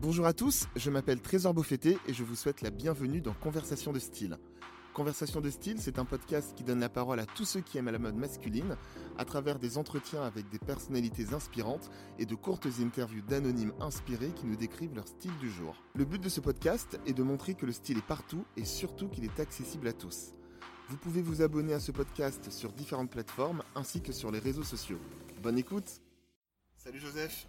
Bonjour à tous, je m'appelle Trésor Beaufetté et je vous souhaite la bienvenue dans Conversation de style. Conversation de style, c'est un podcast qui donne la parole à tous ceux qui aiment la mode masculine à travers des entretiens avec des personnalités inspirantes et de courtes interviews d'anonymes inspirés qui nous décrivent leur style du jour. Le but de ce podcast est de montrer que le style est partout et surtout qu'il est accessible à tous. Vous pouvez vous abonner à ce podcast sur différentes plateformes ainsi que sur les réseaux sociaux. Bonne écoute Salut Joseph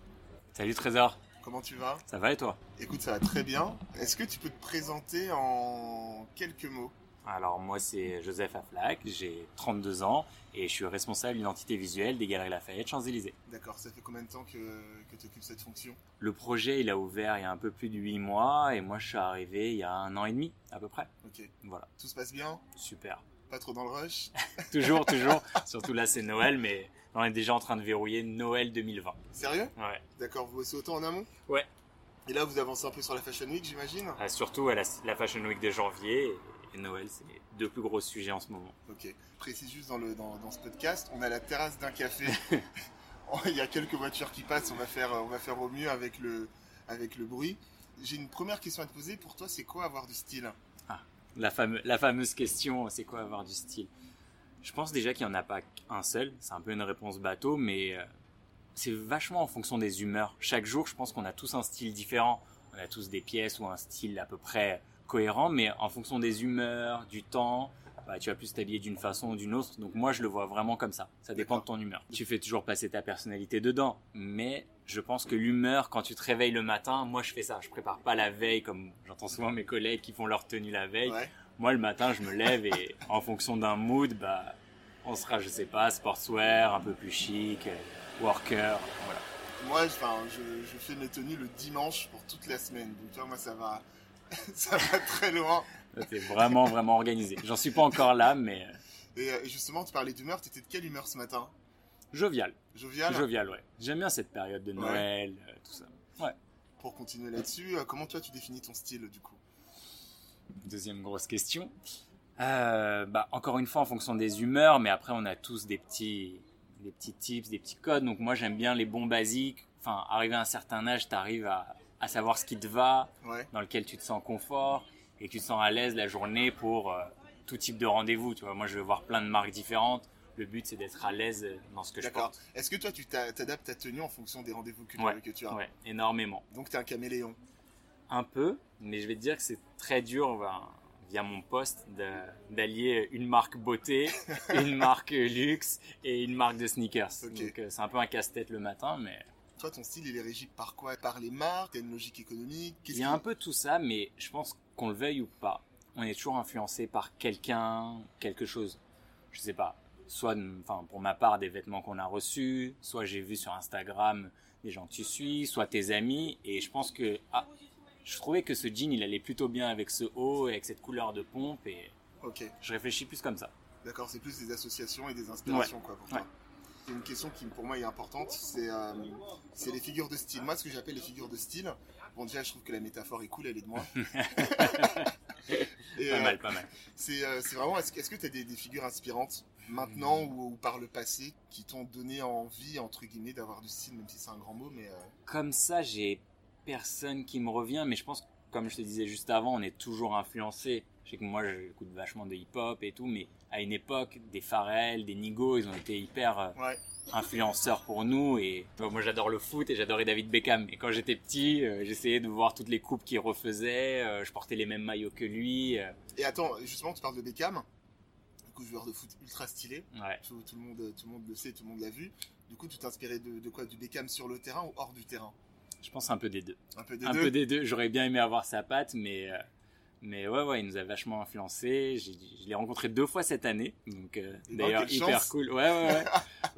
Salut Trésor, Comment tu vas? Ça va et toi? Écoute, ça va très bien. Est-ce que tu peux te présenter en quelques mots? Alors moi c'est Joseph Aflac, j'ai 32 ans et je suis responsable d'identité visuelle des Galeries Lafayette Champs-Élysées. D'accord, ça fait combien de temps que, que tu occupes cette fonction? Le projet il a ouvert il y a un peu plus de 8 mois et moi je suis arrivé il y a un an et demi à peu près. Ok. Voilà, Tout se passe bien? Super. Pas trop dans le rush? Toujours, toujours, surtout là c'est Noël mais on est déjà en train de verrouiller Noël 2020. Sérieux? Ouais. D'accord, vous bossez autant en amont? Ouais. Et là, vous avancez un peu sur la Fashion Week, j'imagine? Euh, surtout à la, la Fashion Week de janvier et, Noël c'est les deux plus gros sujets en ce moment. Ok. Précise juste dans, le, dans, dans ce podcast, on a la terrasse d'un café. Il y a quelques voitures qui passent, on va faire, on va faire au mieux avec le, avec le bruit. J'ai une première question à te poser. Pour toi, c'est quoi avoir du style? La, fameux- la fameuse question, c'est quoi avoir du style? Je pense déjà qu'il n'y en a pas qu'un seul. C'est un peu une réponse bateau, mais euh, c'est vachement en fonction des humeurs. Chaque jour, je pense qu'on a tous un style différent. On a tous des pièces ou un style à peu près cohérent, mais en fonction des humeurs, du temps, bah, tu vas plus t'habiller d'une façon ou d'une autre. Donc moi, je le vois vraiment comme ça. Ça dépend de ton humeur. Tu fais toujours passer ta personnalité dedans, mais je pense que l'humeur, quand tu te réveilles le matin, moi je fais ça. Je prépare pas la veille comme j'entends souvent mes collègues qui font leur tenue la veille. Ouais. Moi, le matin, je me lève et en fonction d'un mood, bah, on sera, je sais pas, sportswear, un peu plus chic, worker, voilà. Moi, enfin, je, je fais mes tenues le dimanche pour toute la semaine. Donc, tu vois, moi, ça va, ça va très loin. T'es vraiment, vraiment organisé. J'en suis pas encore là, mais euh, Et euh, justement, tu parlais d'humeur. T'étais de quelle humeur ce matin? Jovial. Jovial? Jovial, ouais. J'aime bien cette période de Noël, euh, tout ça. Ouais. Pour continuer là-dessus, euh, comment toi, tu définis ton style, du coup? Deuxième grosse question. Euh, bah, encore une fois, en fonction des humeurs, mais après, on a tous des petits, des petits tips, des petits codes. Donc, moi, j'aime bien les bons basiques. Enfin, arrivé à un certain âge, t'arrives à, à savoir ce qui te va, Ouais. dans lequel tu te sens confort et tu te sens à l'aise la journée pour euh, tout type de rendez-vous. Tu vois, moi, je vais voir plein de marques différentes. Le but, c'est d'être à l'aise dans ce que je D'accord. porte. Est-ce que toi, tu t'a- t'adaptes ta tenue en fonction des rendez-vous que, Ouais, que tu as? Ouais, énormément. Donc, t'es un caméléon. Un peu, mais je vais te dire que c'est très dur ben, via mon poste d'allier une marque beauté, une marque luxe et une marque de sneakers. Donc euh, c'est un peu un casse-tête le matin, mais Toi, ton style, il est régi par quoi? Par les marques? T'as une logique économique? Il y a un peu tout ça, mais je pense qu'on le veuille ou pas, on est toujours influencé par quelqu'un, quelque chose. Je sais pas. Soit, enfin, pour ma part, des vêtements qu'on a reçus, soit j'ai vu sur Instagram des gens que tu suis, soit tes amis, et je pense que, ah, je trouvais que ce jean, il allait plutôt bien avec ce haut et avec cette couleur de pompe, et Ok. je réfléchis plus comme ça. D'accord, c'est plus des associations et des inspirations, quoi, pour toi. Ouais. C'est une question qui, pour moi, est importante. C'est euh, les figures de style. Moi, ce que j'appelle les figures de style, bon, déjà, je trouve que la métaphore est cool, elle est de moi. Et, Pas euh, mal, pas mal. C'est euh, vraiment, est-ce que- tu as des, des figures inspirantes maintenant ou, ou par le passé qui t'ont donné envie, entre guillemets, d'avoir du style, même si c'est un grand mot, mais euh, Comme ça, j'ai personne qui me revient, mais je pense, comme je te disais juste avant, on est toujours influencé. Je sais que moi, j'écoute vachement de hip-hop et tout, mais à une époque, des Pharrell, des Nigo, ils ont été hyper euh, ouais. influenceurs pour nous. Et vois, moi, j'adore le foot et j'adorais David Beckham. Et quand j'étais petit, euh, j'essayais de voir toutes les coupes qu'il refaisait. euh, je portais les mêmes maillots que lui. Et attends, justement, tu parles de Beckham, du coup, joueur de foot ultra stylé. ouais. Tout, tout le monde, tout le monde le sait, tout le monde l'a vu. Du coup, tu t'inspirais de, de quoi? Du Beckham sur le terrain ou hors du terrain? Je pense un peu des deux. Un peu des un deux. peu des deux. J'aurais bien aimé avoir sa patte, mais euh, mais ouais, ouais, il nous a vachement influencé. Je l'ai rencontré deux fois cette année, donc euh, d'ailleurs hyper chance. cool. Ouais, ouais, ouais.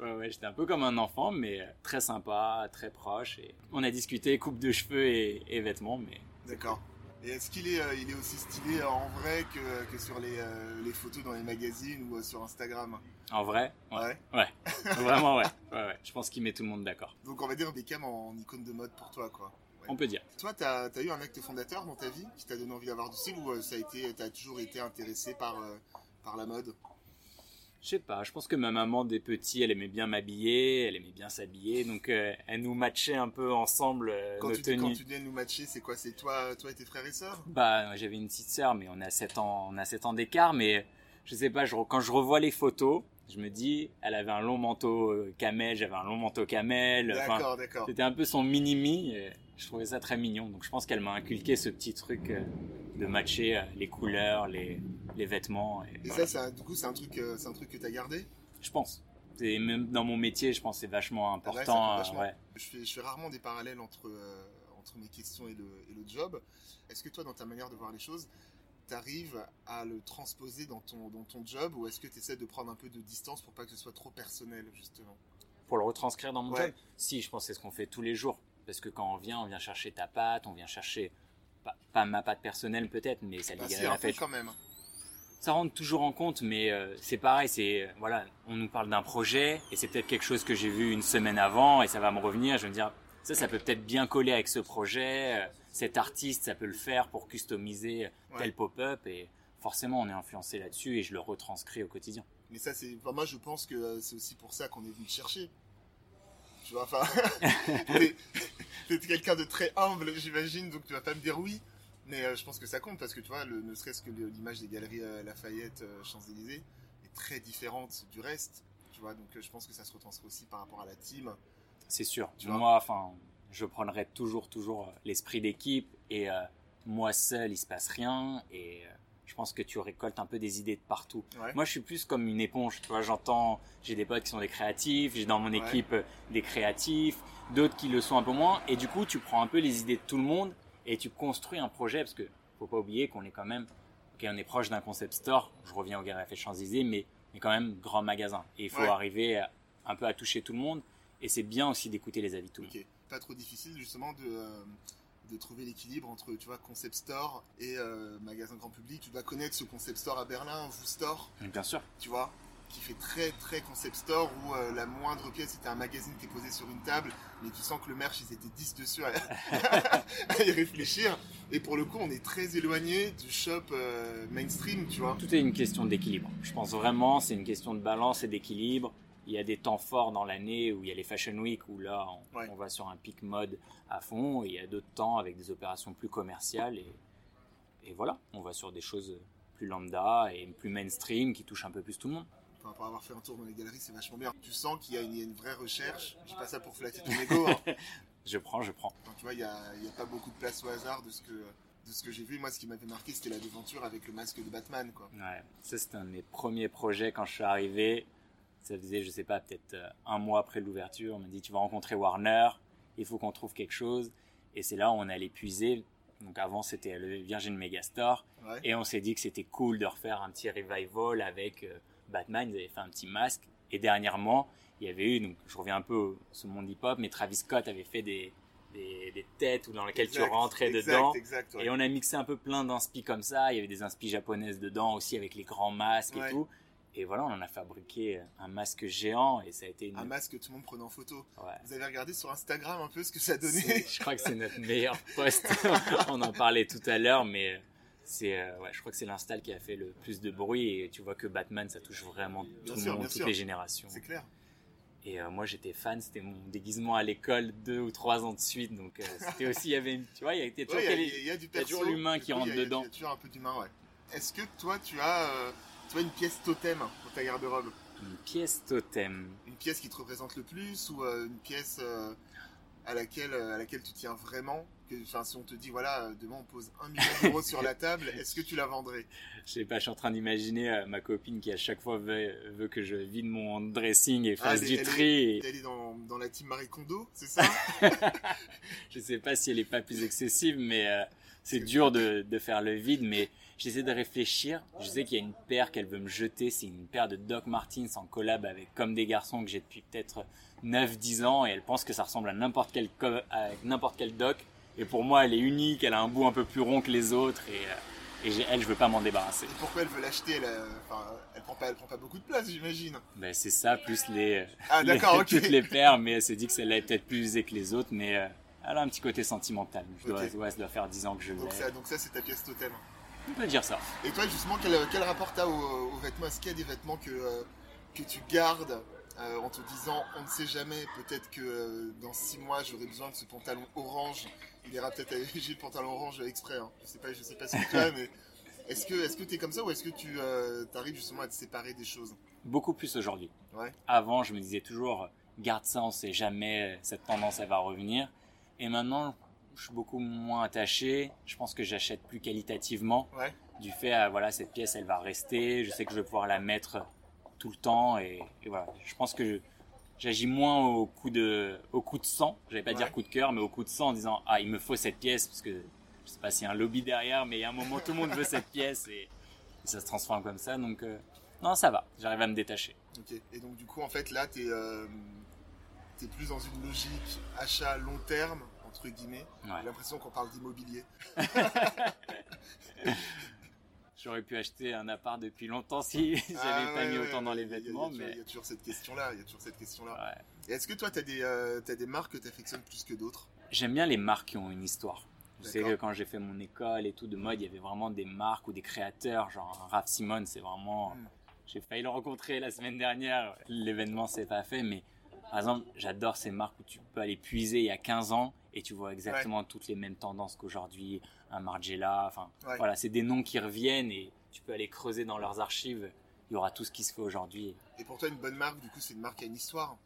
ouais, ouais, J'étais un peu comme un enfant, mais euh, très sympa, très proche. Et on a discuté coupe de cheveux et, et vêtements, mais D'accord. Et est-ce qu'il est, euh, il est aussi stylé en vrai que, que sur les, euh, les photos dans les magazines ou euh, sur Instagram? En vrai, ouais, Ouais. ouais, vraiment ouais, ouais, ouais. Je pense qu'il met tout le monde d'accord. Donc on va dire Beckham en icône de mode pour toi, quoi. On peut dire. Toi, t'as as eu un acte fondateur dans ta vie qui t'a donné envie d'avoir du style ou euh, ça a été, t'as toujours été intéressé par, euh, par la mode? Je sais pas, je pense que ma maman des petits, elle aimait bien m'habiller, elle aimait bien s'habiller, donc euh, elle nous matchait un peu ensemble euh, Quand nos tu, tenues. quand tu dis nous matcher, c'est quoi C'est toi, toi et tes frères et sœurs? Bah, j'avais une petite sœur, mais on a 7 ans, on a 7 ans d'écart, mais je sais pas, je quand je revois les photos, je me dis, elle avait un long manteau euh, camel, j'avais un long manteau camel, D'accord, d'accord. c'était un peu son mini-mi, je trouvais ça très mignon, donc je pense qu'elle m'a inculqué ce petit truc euh, de matcher euh, les couleurs, les, les vêtements, et Et voilà. ça, un- du coup, c'est un truc, euh, c'est un truc que t'as gardé? Je pense. Et même dans mon métier, je pense que c'est vachement Ah ouais, ça important. vachement. ouais. Je fais, je fais rarement des parallèles entre, euh, entre mes questions et le, et le job. Est-ce que toi, dans ta manière de voir les choses, tu arrives à le transposer dans ton, dans ton job ou est-ce que tu essaies de prendre un peu de distance pour pas que ce soit trop personnel, justement? Pour le retranscrire dans mon Ouais. job? Si, je pense que c'est ce qu'on fait tous les jours. Parce que quand on vient, on vient chercher ta pâte, on vient chercher, pas, pas ma pâte personnelle peut-être, mais ça Bah, un la fête. quand même. Ça rentre toujours en compte, mais euh, c'est pareil, c'est, euh, voilà, on nous parle d'un projet, et c'est peut-être quelque chose que j'ai vu une semaine avant, et ça va me revenir, je vais me dire, ça, ça peut peut-être bien coller avec ce projet, euh, cet artiste, ça peut le faire pour customiser Ouais. tel pop-up, et forcément, on est influencé là-dessus, et je le retranscris au quotidien. Mais ça, c'est. enfin, moi, je pense que c'est aussi pour ça qu'on est venu chercher. Tu vois, enfin. t'es t'es quelqu'un de très humble, j'imagine, donc tu vas pas me dire oui. Mais euh, je pense que ça compte parce que tu vois, le, ne serait-ce que l'image des galeries euh, Lafayette, euh, Champs-Élysées est très différente du reste. Tu vois, donc je pense que ça se retranscrit aussi par rapport à la team. C'est sûr. Tu moi, enfin, je prendrai toujours, toujours l'esprit d'équipe et moi seul, il se passe rien et je pense que tu récoltes un peu des idées de partout. Ouais. Moi, je suis plus comme une éponge. Tu vois, j'entends, j'ai des potes qui sont des créatifs, j'ai dans mon équipe euh, des créatifs, d'autres qui le sont un peu moins et du coup, tu prends un peu les idées de tout le monde et tu construis un projet parce que faut pas oublier qu'on est quand même, ok, on est proche d'un concept store. Je reviens au Galerie Champs-Élysées, mais mais quand même grand magasin. Et il faut Ouais. arriver à- un peu à toucher tout le monde. Et c'est bien aussi d'écouter les avis de tout le monde. Pas trop difficile justement de, euh, de trouver l'équilibre entre tu vois concept store et euh, magasin grand public. Tu dois connaître ce concept store à Berlin, Vous Store. Bien sûr. tu vois, qui fait très très concept store où euh, la moindre pièce c'était un magazine qui est posé sur une table, mais tu sens que le merch ils étaient 10 dessus à, à y réfléchir. Et pour le coup, on est très éloigné du shop euh, mainstream, tu vois. Tout est une question d'équilibre. Je pense vraiment, c'est une question de balance et d'équilibre. Il y a des temps forts dans l'année où il y a les Fashion Week où là, on, Ouais. on va sur un pic mode à fond. Et il y a d'autres temps avec des opérations plus commerciales. Et, et voilà, on va sur des choses plus lambda et plus mainstream qui touchent un peu plus tout le monde. Enfin, pour avoir fait un tour dans les galeries, c'est vachement bien. Tu sens qu'il y a une, il y a une vraie recherche. Je dis pas ça pour flatter ton ego. hein. Je prends, je prends. Enfin, tu vois, il y a, pas beaucoup de place au hasard de ce que de ce que j'ai vu. Moi, ce qui m'avait marqué, c'était la devanture avec le masque de Batman, quoi. Ouais, ça c'était un de mes premiers projets quand je suis arrivé. Ça faisait, je sais pas, peut-être euh, un mois après l'ouverture. On m'a dit tu vas rencontrer Warner, il faut qu'on trouve quelque chose. Et c'est là où on allait puiser. Donc avant c'était le Virgin Megastore. Ouais. Et on s'est dit que c'était cool de refaire un petit revival avec euh, Batman. Ils avaient fait un petit masque. Et dernièrement, il y avait eu, donc je reviens un peu le monde hip-hop, mais Travis Scott avait fait des, des, des têtes dans lesquelles tu rentrais exact, dedans. Exact, ouais. Et on a mixé un peu plein d'inspi comme ça. Il y avait des inspi japonaises dedans aussi avec les grands masques Ouais. et tout. Et voilà, on en a fabriqué un masque géant et ça a été une. Un masque que tout le monde prenait en photo. Ouais. Vous avez regardé sur Instagram un peu ce que ça donnait Je crois que c'est notre meilleur post. on en parlait tout à l'heure, mais c'est, euh, ouais, je crois que c'est l'install qui a fait le plus de bruit. Et tu vois que Batman, ça touche vraiment tout le monde, toutes sûr. les générations. C'est clair. Et euh, moi, j'étais fan. C'était mon déguisement à l'école deux ou trois ans de suite. Donc, euh, c'était aussi, il y avait, tu vois, il y toujours Ouais, a- toujours l'humain qui rentre dedans. Il y a toujours un peu d'humain, ouais. Est-ce que toi, tu as, tu as une pièce totem pour ta garde-robe une pièce totem. Une pièce qui te représente le plus ou euh, une pièce euh, à, laquelle, euh, à laquelle tu tiens vraiment? Que, enfin, Si on te dit, voilà, demain on pose un million d'euros sur la table, est-ce que tu la vendrais? Je sais pas, je suis en train d'imaginer euh, ma copine qui à chaque fois veut, veut que je vide mon dressing et fasse est- du elle est- tri. et Elle est dans, dans la team Marie Kondo, c'est ça? Je sais pas si elle est pas plus excessive, mais c'est dur de, de faire le vide. Mais j'essaie de réfléchir. Je sais qu'il y a une paire qu'elle veut me jeter. C'est une paire de Doc Martens en collab avec Comme des garçons que j'ai depuis peut-être 9-10 ans et elle pense que ça ressemble à n'importe quel, n'importe quel Doc. Et pour moi, elle est unique. Elle a un bout un peu plus rond que les autres et, euh, et elle, je veux pas m'en débarrasser. Pourquoi elle veut l'acheter? Elle, euh, elle, prend pas, elle prend pas beaucoup de place, j'imagine. Ben, c'est ça, plus les, Ah, les- d'accord, ok. toutes les paires, mais elle se dit que celle-là est peut-être plus usée que les autres, mais euh, elle a un petit côté sentimental. Je dois, Ok. ouais, ça doit faire 10 ans que je l'ai. Donc ça, donc ça c'est ta pièce totem. On peut dire ça. Et toi, justement, quel, quel rapport t'as aux, aux vêtements Est-ce qu'il y a des vêtements que, euh, que tu gardes euh, en te disant on ne sait jamais, peut-être que euh, dans six mois j'aurai besoin de ce pantalon orange? Il ira peut-être avec le pantalon orange exprès. Hein. Je sais pas, je sais pas si c'est toi, mais est-ce que est-ce que t'es comme ça ou est-ce que tu arrives justement à te séparer des choses? Beaucoup plus aujourd'hui. Ouais. Avant, je me disais toujours garde ça, on sait jamais cette tendance elle va revenir. Et maintenant, je suis beaucoup moins attaché. Je pense que j'achète plus qualitativement. Ouais. Du fait, à, voilà, cette pièce, elle va rester. Je sais que je vais pouvoir la mettre tout le temps. Et, et voilà. Je pense que j'agis moins au coup de, au coup de sang. J'allais pas Ouais. dire coup de cœur, mais au coup de sang en disant, ah, il me faut cette pièce parce que je sais pas s'il y a un lobby derrière, mais il y a un moment, tout le monde veut cette pièce et, et ça se transforme comme ça. Donc, euh, non, ça va. J'arrive à me détacher. Et donc du coup en fait là t'es euh, t'es plus dans une logique achat long terme entre guillemets. Ouais. J'ai l'impression qu'on parle d'immobilier. J'aurais pu acheter un appart depuis longtemps si j'avais Ah, pas ouais, mis ouais, autant dans les a- il y vêtements, mais Il y a toujours cette question-là. Il y a toujours cette question-là. est-ce que toi, tu as, des, euh, des marques que tu affectionnes plus que d'autres? J'aime bien les marques qui ont une histoire. D'accord. que quand j'ai fait mon école et tout de mode, il y avait vraiment des marques ou des créateurs, genre Raph Simon, c'est vraiment. Mm. J'ai failli le rencontrer la semaine dernière. L'événement s'est pas fait, mais par exemple, j'adore ces marques où tu peux aller puiser il y a 15 ans et tu vois exactement toutes les mêmes tendances qu'aujourd'hui. Un Margiela, enfin Ouais. voilà, c'est des noms qui reviennent et tu peux aller creuser dans leurs archives. Il y aura tout ce qui se fait aujourd'hui. Et pour toi, une bonne marque, du coup, c'est une marque qui a une histoire.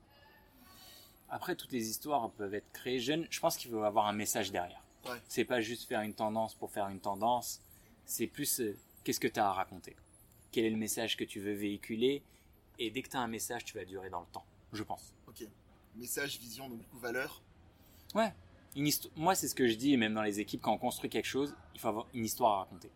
Après, toutes les histoires peuvent être créées jeunes. Je pense qu'il faut avoir un message derrière. Ouais. C'est pas juste faire une tendance pour faire une tendance. C'est plus euh, qu'est-ce que tu as à raconter? Quel est le message que tu veux véhiculer? Et dès que tu as un message, tu vas durer dans le temps. Je pense. Ok. Message, vision, donc du coup, valeur. Ouais. Une histo- Moi, c'est ce que je dis, même dans les équipes, quand on construit quelque chose, il faut avoir une histoire à raconter.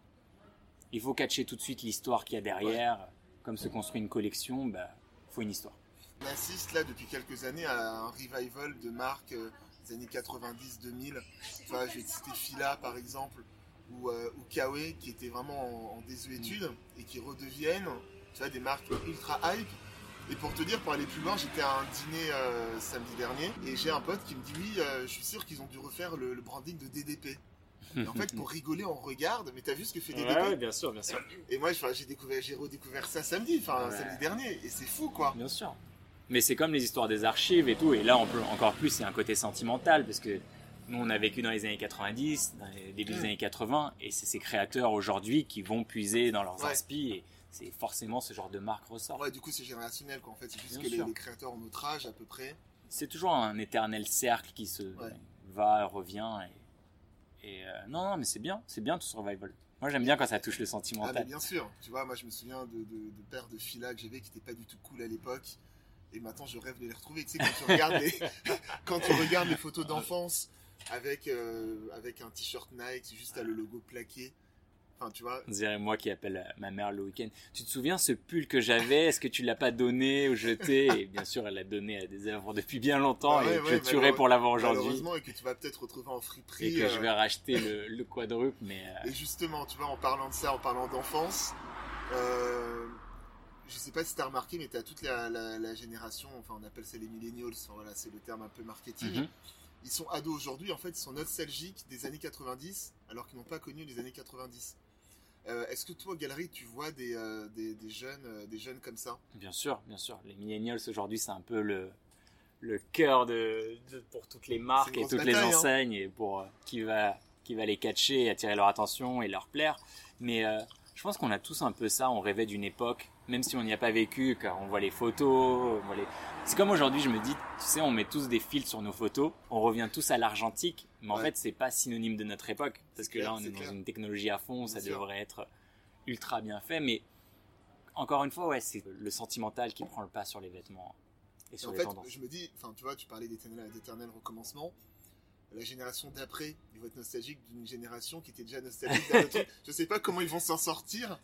Il faut catcher tout de suite l'histoire qu'il y a derrière. Comme se construit une collection, bah, faut une histoire. On assiste là depuis quelques années à un revival de marques euh, des années 90-2000. Tu vois, je vais citer Fila par exemple, ou, euh, ou Kawe qui étaient vraiment en, en désuétude et qui redeviennent tu vois, des marques ultra hype. Et pour te dire, pour aller plus loin, j'étais à un dîner euh, samedi dernier et j'ai un pote qui me dit oui, euh, je suis sûr qu'ils ont dû refaire le, le branding de DDP. Et en fait, pour rigoler, on regarde, mais t'as vu ce que fait DDP bien sûr, bien sûr. Et moi, j'ai découvert, j'ai redécouvert ça samedi, enfin Ouais. samedi dernier, et c'est fou quoi. Bien sûr. Mais c'est comme les histoires des archives et tout. Et là, on peut encore plus, a un côté sentimental parce que nous, on a vécu dans les années 90, dans les débuts des Mm. années 80, et c'est ces créateurs aujourd'hui qui vont puiser dans leurs Ouais. C'est forcément ce genre de marque ressort. Ouais, du coup, c'est générationnel quoi. En fait, c'est juste Bien que les, créateurs ont notre âge à peu près. C'est toujours un éternel cercle qui se Ouais. va, revient. Et, et, euh, non, non, mais c'est bien, c'est bien tout ce revival. Moi, j'aime bien quand ça touche le Ah, mais sentimental. bien sûr. Tu vois, moi, je me souviens de, de, de paires de fila que j'avais qui n'étaient pas du tout cool à l'époque. Et maintenant, je rêve de les retrouver. Tu sais, quand tu regardes les, quand tu regardes les photos d'enfance avec, euh, avec un t-shirt Nike, juste à le logo plaqué. Enfin, tu vois. On dirait moi qui appelle ma mère le week-end. Tu te souviens ce pull que j'avais? Est-ce que tu l'as pas donné ou jeté? Et bien sûr, elle l'a donné à des œuvres depuis bien longtemps Ah ouais, et ouais, je tuerais pour l'avoir aujourd'hui. Malheureusement, et que tu vas peut-être retrouver en friperie. Et que je euh, vais racheter le, le quadruple, mais euh, Et justement, tu vois, en parlant de ça, en parlant d'enfance, euh, je sais pas si tu as remarqué, mais tu as toute la, la- la génération, enfin on appelle ça les millennials, enfin, voilà, c'est le terme un peu marketing. mhm. Ils sont ados aujourd'hui, en fait, ils sont nostalgiques des années 90, alors qu'ils n'ont pas connu les années 90. Euh, Est-ce que toi, Galerie, tu vois des, euh, des, des jeunes, euh, des jeunes comme ça? Bien sûr, bien sûr. Les millennials aujourd'hui, c'est un peu le, le cœur de, de- pour toutes les marques et toutes les hein. enseignes et pour qui va qui va les catcher, et attirer leur attention et leur plaire. Mais je pense qu'on a tous un peu ça. On rêvait d'une époque, même si on n'y a pas vécu, car on voit les photos. on voit les- C'est comme aujourd'hui, je me dis, tu sais, on met tous des filtres sur nos photos. On revient tous à l'argentique, mais en Ouais. fait, c'est pas synonyme de notre époque, parce que clair, là, on est dans clair. une technologie à fond. Ça sûr. devrait être ultra bien fait, mais encore une fois, ouais, c'est le sentimental qui prend le pas sur les vêtements et Et sur en les fait, tendances. je me dis, enfin, tu vois, tu parlais d'éternel recommencement. La génération d'après, ils vont être nostalgiques d'une génération qui était déjà nostalgique d'un truc. Je sais pas comment ils vont s'en sortir,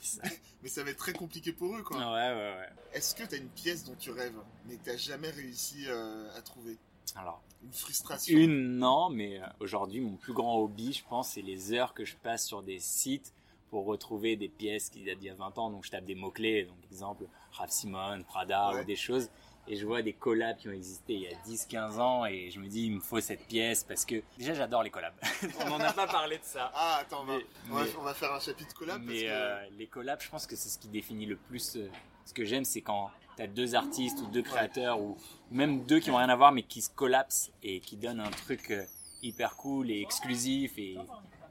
ça. mais ça va être très compliqué pour eux, quoi. Ouais, ouais, ouais. Est-ce que tu as une pièce dont tu rêves, mais que tu jamais réussi euh, à trouver? Alors, Une frustration? Une, non, mais euh, aujourd'hui, mon plus grand hobby, je pense, c'est les heures que je passe sur des sites pour retrouver des pièces qui datent d'il y a 20 ans. Donc, je tape des mots-clés, donc, exemple, Ralph Simon, Prada Ouais. ou des choses. Et je vois des collabs qui ont existé il y a 10-15 ans et je me dis, il me faut cette pièce parce que déjà, j'adore les collabs. On n'en a pas parlé de ça. Ah, attends, on va, Mais- on va- mais- on va faire un chapitre collab parce Mais que... euh, les collabs, je pense que c'est ce qui définit le plus euh, Ce que j'aime, c'est quand tu as deux artistes ou deux créateurs ou même deux qui n'ont rien à voir mais qui se collapsent et qui donnent un truc euh, hyper cool et exclusif et,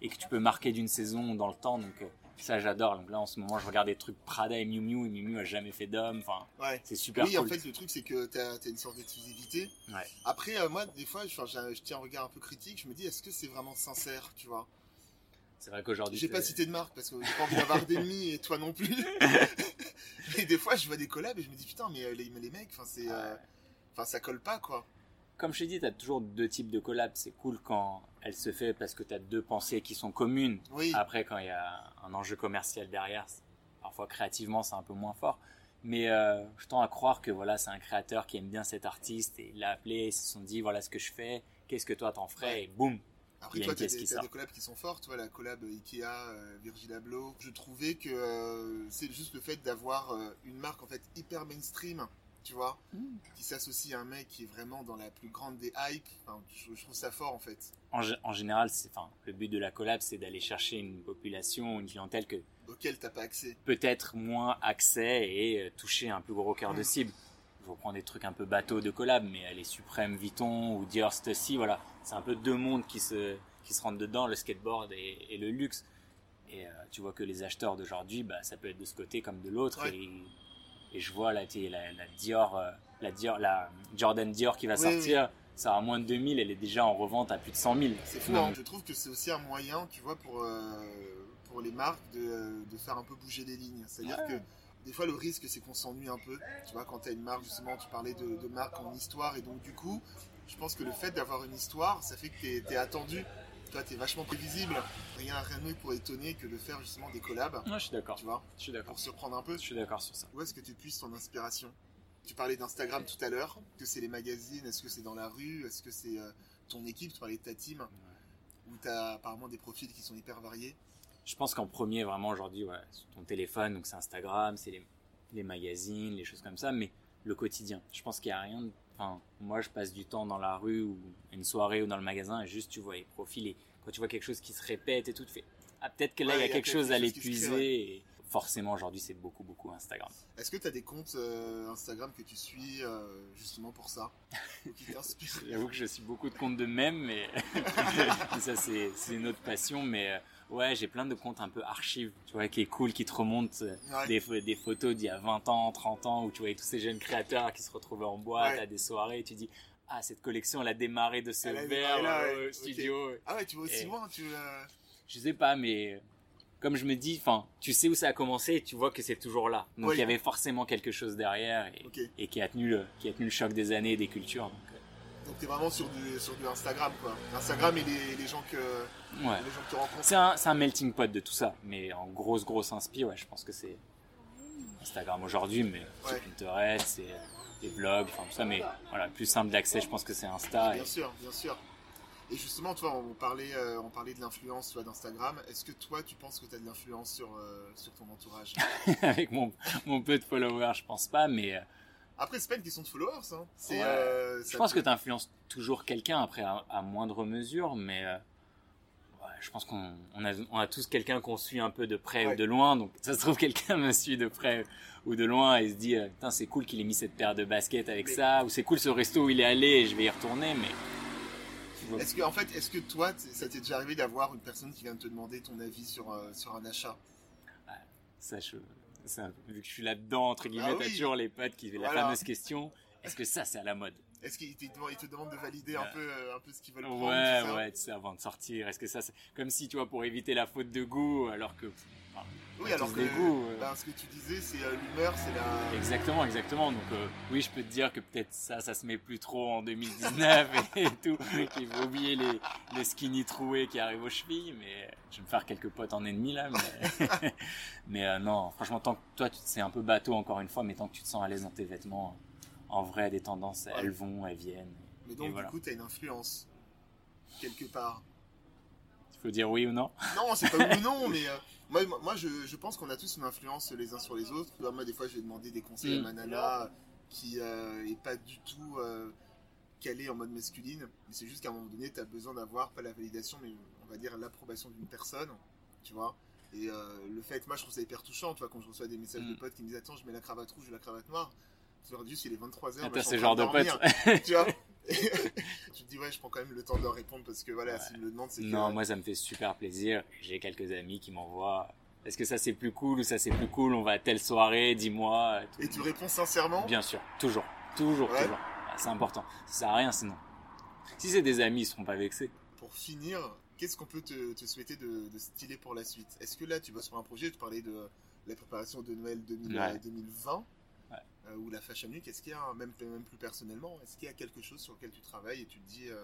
et que tu peux marquer d'une saison dans le temps. Donc euh, ça, j'adore. Donc là, en ce moment, je regarde des trucs Prada et Miu Miu. Et Miu Miu a jamais fait d'homme. Enfin, Ouais. c'est super Oui, cool. en fait, le truc, c'est que tu as, une sorte d'exclusivité. Ouais. Après, euh, moi, des fois, je, je tiens un regard un peu critique. Je me dis, est-ce que c'est vraiment sincère, tu vois? C'est vrai qu'aujourd'hui. J'ai pas cité de marque parce que j'ai pas envie d'avoir d'ennemis et toi non plus. et des fois, je vois des collabs et je me dis, putain, mais euh, les, les mecs, enfin, c'est, euh, enfin, ça colle pas, quoi. Comme je t'ai dit, tu as toujours deux types de collabs. C'est cool quand elle se fait parce que tu as deux pensées qui sont communes. Oui. Après, quand il y a un enjeu commercial derrière, parfois créativement, c'est un peu moins fort. Mais euh, je tends à croire que voilà, c'est un créateur qui aime bien cet artiste et il l'a appelé, ils se sont dit voilà ce que je fais, qu'est-ce que toi t'en ferais Ouais. et boum. Après, toi, t'as des, qui t'as sort. des collabs qui sont fortes, toi, la collab Ikea, euh, Virgil Abloh. Je trouvais que euh, c'est juste le fait d'avoir une marque en fait hyper mainstream, tu vois, qui s'associe à un mec qui est vraiment dans la plus grande des hypes. Enfin, je, je trouve ça fort en fait. En, gé- en général, c'est, enfin, le but de la collab, c'est d'aller chercher une population, une clientèle que Auquel t'as pas accès. peut-être moins accès et euh, toucher un plus gros cœur de Mm. cible. Je reprends des trucs un peu bateaux de collab, mais les Supreme Vuitton ou Dior Stussy, voilà, c'est un peu deux mondes qui se, qui se rentrent dedans, le skateboard et, et le luxe. Et euh, tu vois que les acheteurs d'aujourd'hui, bah, ça peut être de ce côté comme de l'autre. Ouais. Et, et je vois là, la, la Dior, euh, la Dior, la Jordan Dior qui va Oui, sortir, ça a moins de 2000, elle est déjà en revente à plus de 100 000. C'est fou, hein. Je trouve que c'est aussi un moyen, tu vois, pour, euh, pour les marques de, de faire un peu bouger les lignes. C'est-à-dire Ouais. que des fois, le risque, c'est qu'on s'ennuie un peu. Tu vois, quand tu as une marque, justement, tu parlais de, de marque en histoire. Et donc, du coup, je pense que le fait d'avoir une histoire, ça fait que tu es, attendu. Toi, tu es vachement prévisible. Rien, rien de mieux pour étonner que de faire justement des collabs. Non, je suis d'accord. Tu vois, Je suis d'accord. pour surprendre un peu. Je suis d'accord sur ça. Où est-ce que tu puisses ton inspiration? Tu parlais d'Instagram tout à l'heure. Est-ce que c'est les magazines? Est-ce que c'est dans la rue? Est-ce que c'est euh, ton équipe? Tu parlais de ta team Où tu as apparemment des profils qui sont hyper variés. Je pense qu'en premier, vraiment aujourd'hui, ouais, ton téléphone, donc c'est Instagram, c'est les, les magazines, les choses comme ça, mais le quotidien. Je pense qu'il n'y a rien de. Enfin, moi, je passe du temps dans la rue ou une soirée ou dans le magasin et juste tu vois les profils et quand tu vois quelque chose qui se répète et tout, tu fais Ah, peut-être que là, Ouais, il y a quelque chose à l'épuiser. Et forcément, aujourd'hui, c'est beaucoup, beaucoup Instagram. Est-ce que tu as des comptes euh, Instagram que tu suis euh, justement pour ça J'avoue que je suis beaucoup de comptes de mèmes, mais ça, c'est autre passion. Mais euh, ouais, j'ai plein de comptes un peu archives, tu vois, qui est cool, qui te remontent. Ouais. des, pho- des photos d'il y a 20 ans, 30 ans, où tu voyais tous ces jeunes créateurs qui se retrouvaient en boîte Ouais. à des soirées, et tu dis, ah, cette collection, elle a démarré de ce Elle verre démarré là, euh, ouais. studio. Ah ouais, tu vas aussi Et- loin tu, euh, Je sais pas, mais comme je me dis, enfin, tu sais où ça a commencé, et tu vois que c'est toujours là. Donc Oui. il y avait forcément quelque chose derrière, et, qui, a tenu le, qui a tenu le choc des années et des cultures. Donc, euh, Donc tu es vraiment sur du, sur du Instagram quoi. Instagram et les, les gens que ouais. les gens que tu rencontres. C'est un, c'est un melting pot de tout ça, mais en grosse, grosse inspi, ouais, je pense que c'est Instagram aujourd'hui, mais c'est. Pinterest, c'est des vlogs, enfin tout ça, mais voilà, le plus simple d'accès, je pense que c'est Insta. Et... Bien sûr, bien sûr. Et justement, toi, on parlait, euh, on parlait de l'influence vois, d'Instagram. Est-ce que toi, tu penses que tu as de l'influence sur, euh, sur ton entourage? Avec mon, mon peu de followers, je pense pas, mais euh, Après, c'est pas une question de followers. Hein. Ouais. je pense peut- que tu influences toujours quelqu'un, après à, à moindre mesure, mais je pense qu'on on a, on a tous quelqu'un qu'on suit un peu de près Ouais. ou de loin, donc ça se trouve quelqu'un me suit de près ou de loin et se dit, euh, putain, c'est cool qu'il ait mis cette paire de baskets avec Mais- ça, ou c'est cool ce resto où il est allé et je vais y retourner, mais. Est-ce que, en fait, est-ce que toi, ça t'est déjà arrivé d'avoir une personne qui vient te demander ton avis sur, euh, sur un achat? Ça, je, ça, vu que je suis là-dedans, entre guillemets, Ah t'as oui. toujours les potes qui la Voilà. fameuse question est-ce que ça, c'est à la mode? Est-ce qu'ils te, demandent de valider un peu, euh, un peu ce qu'ils veulent prendre Ouais, ouais, tu sais, avant de sortir, est-ce que ça, c'est comme si, tu vois, pour éviter la faute de goût, alors que. Oui, a alors que goûts, euh. ben, ce que tu disais, c'est euh, l'humeur, c'est la. Exactement, exactement. Donc, euh, oui, je peux te dire que peut-être ça, ça se met plus trop en 2019 et, tout, qu'il faut oublier les, les skinny troués qui arrivent aux chevilles, mais je vais me faire quelques potes en ennemi là, mais, mais euh, non, franchement, tant que toi, c'est un peu bateau encore une fois, mais tant que tu te sens à l'aise dans tes vêtements, en vrai, des tendances, Ouais. elles vont, elles viennent. Mais donc, voilà. du coup, tu as une influence. Quelque part. Il faut dire oui ou non? Non, c'est pas oui ou non, mais euh, moi, moi- je, je pense qu'on a tous une influence les uns sur les autres. Moi, des fois, je vais demander des conseils Mm. à ma nana qui euh, est pas du tout euh, calée en mode masculine. Mais c'est juste qu'à un moment donné, tu as besoin d'avoir, pas la validation, mais on va dire l'approbation d'une personne. Tu vois Et euh, le fait, moi je trouve ça hyper touchant, tu vois, quand je reçois des messages de Mm. potes qui me disent Attends, je mets la cravate rouge ou la cravate noire. Tu leur dis, il est 23h. Ah, t'as ce genre de potes. tu vois Tu te dis, ouais, je prends quand même le temps de leur répondre parce que voilà, Ouais. s'ils me le demandent, c'est que. Non, moi ça me fait super plaisir. J'ai quelques amis qui m'envoient. Est-ce que ça c'est plus cool ou ça c'est plus cool? On va à telle soirée, dis-moi. Et tu réponds sincèrement? Bien sûr, toujours, toujours, Ouais. toujours. Ah, C'est important. Ça sert à rien sinon. Si c'est des amis, ils seront pas vexés. Pour finir, qu'est-ce qu'on peut te, te souhaiter de, de stylé pour la suite? Est-ce que là, tu vas sur un projet? Tu parlais de la préparation de Noël 2000 Ouais. 2020 Ouais. euh, ou la Fashion Week. Est-ce qu'il y a, même, même plus personnellement, est-ce qu'il y a quelque chose sur lequel tu travailles et tu te dis euh,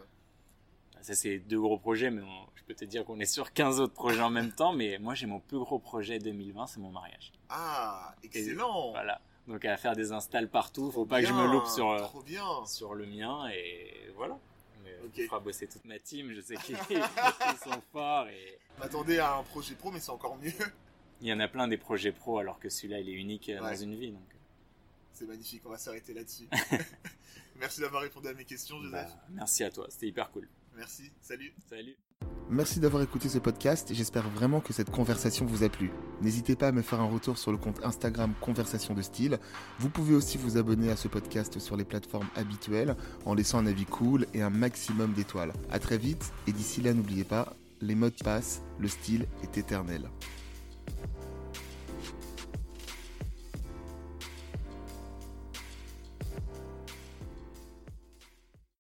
Ça c'est deux gros projets, mais on- je peux te dire qu'on est sur 15 autres projets en même temps. Mais moi j'ai mon plus gros projet 2020, c'est mon mariage. Ah, excellent Voilà. Donc à faire des installs partout, faut pas que je me loupe sur, euh, Trop sur le mien et voilà. On fera bosser toute ma team, je sais qu'ils ils sont forts et à un projet pro, mais c'est encore mieux. il y en a plein des projets pro alors que celui-là il est unique Ouais. dans une vie. Donc, C'est magnifique, on va s'arrêter là-dessus. Merci d'avoir répondu à mes questions, Joseph. bah, merci à toi, c'était hyper cool. Merci, salut. Salut. Merci d'avoir écouté ce podcast, j'espère vraiment que cette conversation vous a plu. N'hésitez pas à me faire un retour sur le compte Instagram Conversation de Style. Vous pouvez aussi vous abonner à ce podcast sur les plateformes habituelles en laissant un avis cool et un maximum d'étoiles. A très vite et d'ici là n'oubliez pas, les modes passent, le style est éternel.